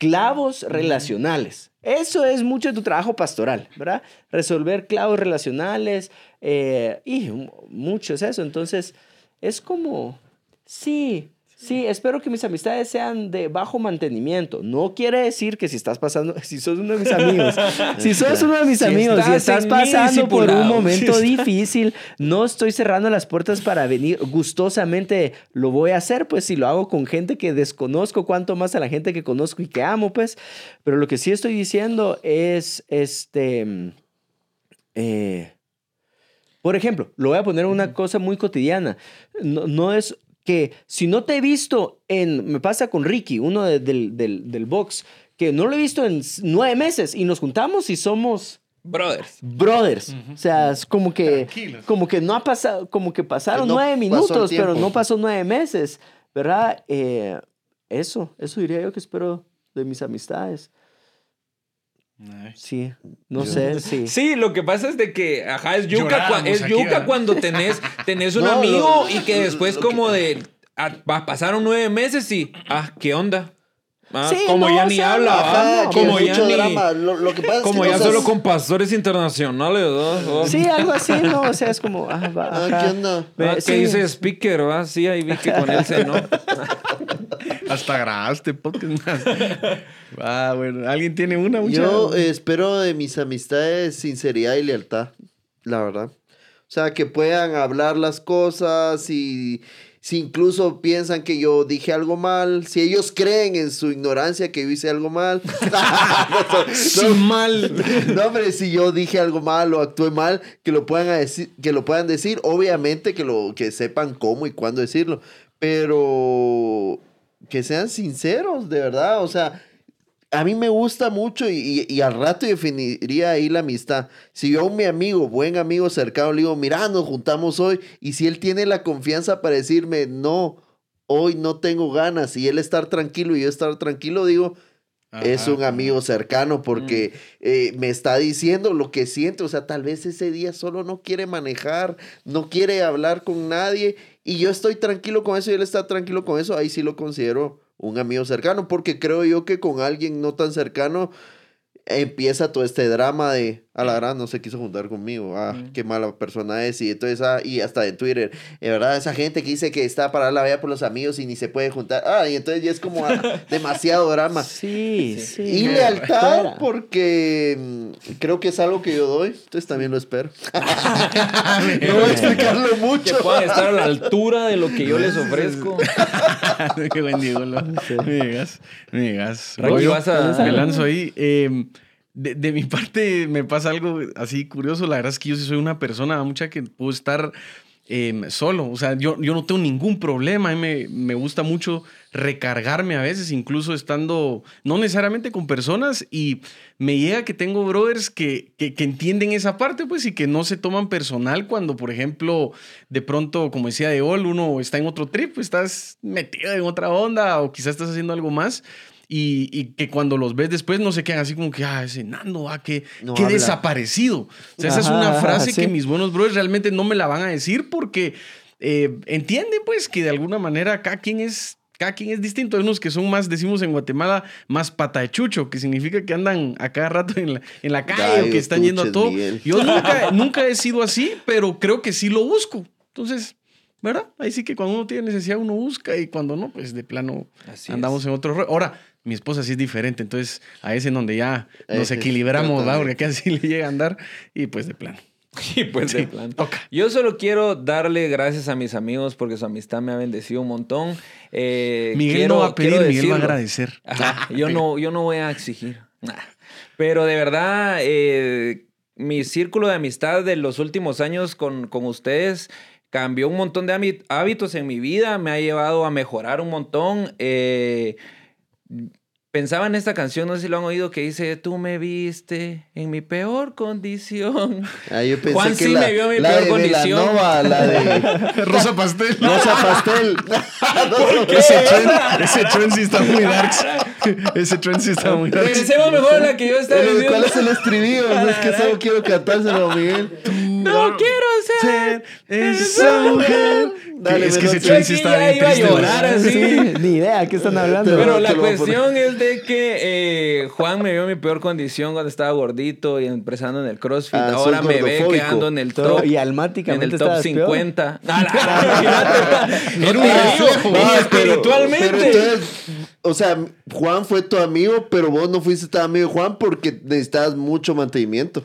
clavos relacionales. Eso es mucho de tu trabajo pastoral, ¿verdad? Resolver clavos relacionales eh, y mucho es eso. Entonces, es como, sí, Sí, espero que mis amistades sean de bajo mantenimiento. No quiere decir que si estás pasando, si sos uno de mis amigos, si sos uno de mis amigos y estás pasando por un momento difícil, no estoy cerrando las puertas para venir gustosamente. Lo voy a hacer, pues si lo hago con gente que desconozco, cuanto más a la gente que conozco y que amo, pues. Pero lo que sí estoy diciendo es, este, eh, por ejemplo, lo voy a poner una cosa muy cotidiana. No, no es que si no te he visto en, me pasa con Ricky, uno del, del, del box, que no lo he visto en nueve meses y nos juntamos y somos... Brothers. Brothers. O sea, es como que, como que no ha pasado, como que pasaron nueve minutos, pero no pasó nueve meses, ¿verdad? Eh, eso, eso diría yo que espero de mis amistades. Sí, no sé, sí. Sí, lo que pasa es de que, ajá, es yuca, es yuca cuando tenés, tenés un amigo y que después como de ah, pa- pasaron nueve meses y, ah, ¿qué onda? Ah, Sí, como no, ya ni sea, habla, Ajá, que como ya ni... Lo, lo que pasa es Como que ya no solo seas- con pastores internacionales, ¿no? Oh. Sí, algo así, ¿no? O sea, es como. Ah, va, Ah. ¿qué onda? Ah, ¿Qué Sí. dice speaker, va? Sí, ahí vi que con él se, ¿no? Hasta grabaste podcast. ah, bueno. ¿Alguien tiene una? Mucha? Yo espero de mis amistades sinceridad y lealtad, la verdad. O sea, que puedan hablar las cosas y si incluso piensan que yo dije algo mal, si ellos creen en su ignorancia que yo hice algo mal. Sí, mal. No, hombre, si yo dije algo mal o actué mal, que lo puedan decir, que lo puedan decir, obviamente que lo que sepan cómo y cuándo decirlo, pero que sean sinceros, de verdad, o sea, a mí me gusta mucho y, y- al rato definiría ahí la amistad. Si yo a mi amigo, buen amigo cercano, le digo, mira, nos juntamos hoy, y si él tiene la confianza para decirme, no, hoy no tengo ganas, y él estar tranquilo y yo estar tranquilo, digo, es un amigo cercano porque eh, me está diciendo lo que siente. O sea, tal vez ese día solo no quiere manejar, no quiere hablar con nadie y yo estoy tranquilo con eso y él está tranquilo con eso. Ahí sí lo considero un amigo cercano porque creo yo que con alguien no tan cercano empieza todo este drama de a la gran no se quiso juntar conmigo, ah, qué mala persona es y entonces ah, y hasta en Twitter, de verdad esa gente que dice que está para la vida por los amigos y ni se puede juntar, ah, y entonces ya es como ah, demasiado drama. Sí, sí. Y lealtad, porque mm, creo que es algo que yo doy, entonces también lo espero. no voy a explicarlo Que mucho. puedan estar a la altura de lo que yo les ofrezco. Qué buen Diego. lo- Me digas. Me digas. Raki, Voy- vas a- Me lanzo ahí. Eh, de, de mi parte me pasa algo así curioso. La verdad es que yo sí soy una persona mucha que puedo estar eh, solo. O sea, yo, yo no tengo ningún problema. A mí me, me gusta mucho recargarme a veces, incluso estando, no necesariamente con personas. Y me llega que tengo brothers que, que, que entienden esa parte, pues, y que no se toman personal cuando, por ejemplo, de pronto, como decía De Ol, uno está en otro trip, estás metido en otra onda o quizás estás haciendo algo más. Y, y que cuando los ves después no se quedan así como que, ah, ese nano, ah, que, No habla. desaparecido. O sea, esa es Ajá, una ajá, frase sí. que mis buenos brothers realmente no me la van a decir porque eh, entienden pues que de alguna manera cada quien es... Cada quien es distinto. Hay unos que son más, decimos en Guatemala, más pata de chucho, que significa que andan a cada rato en la, en la calle o que están yendo a todo. Miguel. Yo nunca, nunca he sido así, pero creo que sí lo busco. Entonces, ¿verdad? Ahí sí que cuando uno tiene necesidad uno busca y cuando no, pues de plano Así andamos en otro. Ahora, mi esposa sí es diferente, entonces a ese en donde ya nos Ese, equilibramos, ¿verdad? totalmente. Porque sí le llega a andar y pues de plano. Y pues de plan. toca. Yo solo quiero darle gracias a mis amigos porque su amistad me ha bendecido un montón. Eh, Miguel quiero- no va a pedir, Miguel va a agradecer. Ajá, yo, no, yo no voy a exigir. Pero de verdad, eh, mi círculo de amistad de los últimos años con, con ustedes cambió un montón de hábit- hábitos en mi vida, me ha llevado a mejorar un montón. Eh, pensaba en esta canción, no sé si lo han oído, que dice, tú me viste en mi peor condición. Ah, yo pensé Juan que sí la, me vio mi la peor de condición. Belanova, la de Rosa Pastel. Rosa Pastel. Ese trend, ese trend sí está muy dark. Ese trend sí está muy dark. Regresemos mejor a la que yo estaba. ¿Cuál es el estribillo? No, es que solo quiero cantárselo Miguel. No quiero ser esa mujer. Dale, es que ese trend sí está bien iba a llorar así. Sí, ni idea, ¿qué están hablando? Pero la cuestión es de que eh, Juan me vio en mi peor condición cuando estaba gordito y empezando en el CrossFit. Ah, Ahora me ve quedando en el top. y en almáticamente el top estabas peor. 50. No, no, No, pero- espiritualmente. o sea, Juan fue tu amigo, pero vos no fuiste tan amigo de Juan porque necesitabas mucho mantenimiento.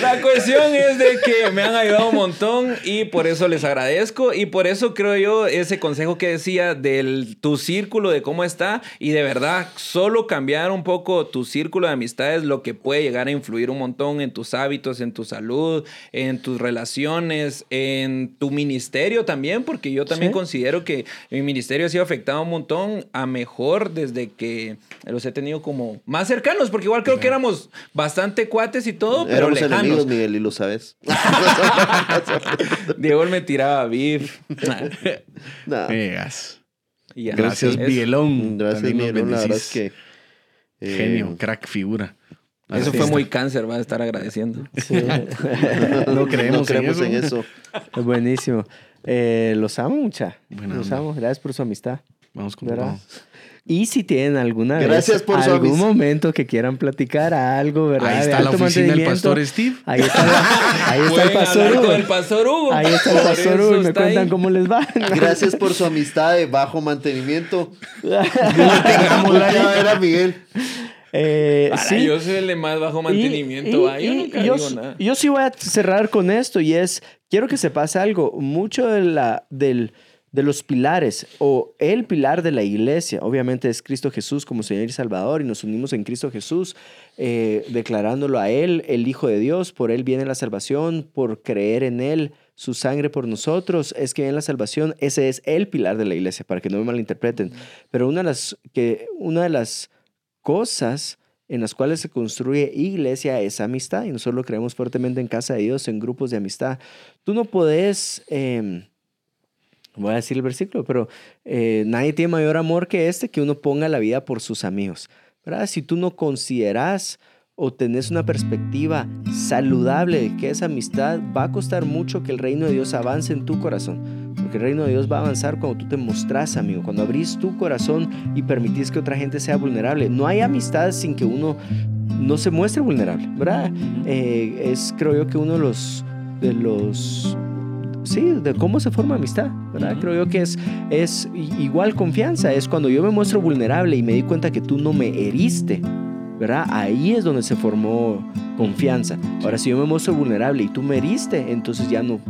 La cuestión es de que me han ayudado un montón y por eso les agradezco y por eso creo yo ese consejo que decía del tu círculo de cómo está y de verdad solo cambiar un poco tu círculo de amistades lo que puede llegar a influir un montón en tus hábitos, en tu salud, en tus relaciones, en tu ministerio también porque yo también Sí. considero que mi ministerio ha sido afectado un montón a mejor desde que los he tenido como más cercanos porque igual creo que éramos bastante cuates y todo pero Éramos enemigos, Miguel, y lo sabes. Diego me tiraba beef. Nah. Vegas. Y ya. Gracias, Es- Miguelón. Gracias, También nos Miguel. La verdad es bendecís. que. eh, Genio, crack figura. Eso fue muy cáncer, va a estar agradeciendo. no creemos, en, eso. Buenísimo. Eh, los amo mucha. los amo. Gracias por su amistad. Vamos con todo. Y si tienen alguna Gracias por algún momento que quieran platicar algo, ¿verdad? Ahí está la oficina del pastor Steve. Ahí está, ahí está el pastor Hugo. El pastor Hugo. Ahí está el pastor Hugo y me cuentan cómo les va. Gracias por su amistad de bajo mantenimiento. a ver a Miguel. Eh, sí. Yo soy el de más bajo mantenimiento. yo nunca digo nada. Yo sí voy a cerrar con esto y es, quiero que se pase algo. Mucho de la, del de los pilares o el pilar de la iglesia, obviamente es Cristo Jesús como Señor y Salvador y nos unimos en Cristo Jesús eh, declarándolo a Él, el Hijo de Dios, por Él viene la salvación, por creer en Él, su sangre por nosotros, es que viene la salvación, ese es el pilar de la iglesia, para que no me malinterpreten. Pero una de las, que, una de las cosas en las cuales se construye iglesia es amistad y nosotros lo creemos fuertemente en casa de Dios, en grupos de amistad. Tú no puedes... Em, voy a decir el versículo, pero eh, nadie tiene mayor amor que este que uno ponga la vida por sus amigos. ¿verdad? Si tú no consideras o tenés una perspectiva saludable de que esa amistad va a costar mucho que el reino de Dios avance en tu corazón. Porque el reino de Dios va a avanzar cuando tú te mostrás, amigo, cuando abrís tu corazón y permitís que otra gente sea vulnerable. No hay amistad sin que uno no se muestre vulnerable, ¿verdad? Eh, es creo yo que uno de los, de los sí, de cómo se forma amistad, ¿verdad? Creo yo que es, es igual confianza, es cuando yo me muestro vulnerable y me di cuenta que tú no me heriste, ¿verdad? Ahí es donde se formó confianza. Ahora, si yo me muestro vulnerable y tú me heriste, entonces ya no,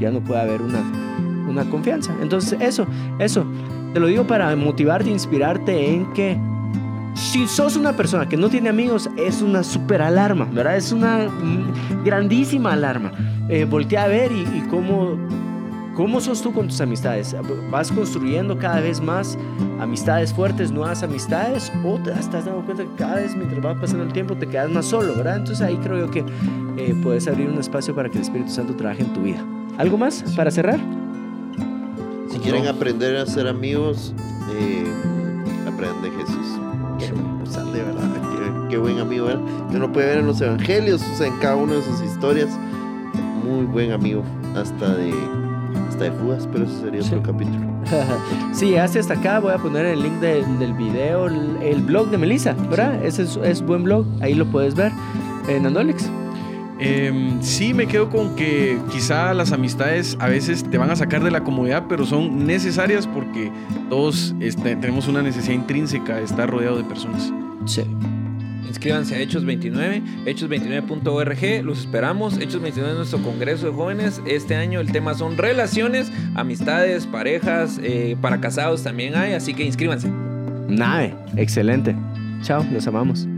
ya no puede haber una, una confianza. Entonces, eso, eso, te lo digo para motivarte, inspirarte en que si sos una persona que no tiene amigos, es una super alarma, ¿verdad? Es una grandísima alarma. Eh, voltea a ver y, cómo, cómo sos tú con tus amistades. ¿Vas construyendo cada vez más amistades fuertes, nuevas amistades? ¿O te estás dando cuenta que cada vez mientras va pasando el tiempo te quedas más solo, ¿verdad? Entonces ahí creo yo que eh, puedes abrir un espacio para que el Espíritu Santo trabaje en tu vida. ¿Algo más para cerrar? Si quieren aprender a ser amigos, eh, aprenden de Jesús de verdad. Qué, buen amigo era. Que uno puede ver en los evangelios, o sea, en cada una de sus historias. Muy buen amigo, hasta de, hasta de fugas, pero eso sería otro capítulo. sí, hasta acá voy a poner el link del video, el, blog de Melissa, ¿verdad? Ese es, es, buen blog, ahí lo puedes ver en Andolix. Em, sí, me quedo con que quizá las amistades a veces te van a sacar de la comodidad, pero son necesarias porque todos este, tenemos una necesidad intrínseca de estar rodeado de personas. Sí. Inscríbanse a Hechos 29, hechos29.org, los esperamos. Hechos 29 es nuestro congreso de jóvenes. Este año el tema son relaciones, amistades, parejas, eh, para casados también hay, así que inscríbanse. Nave, excelente. Chao, los amamos.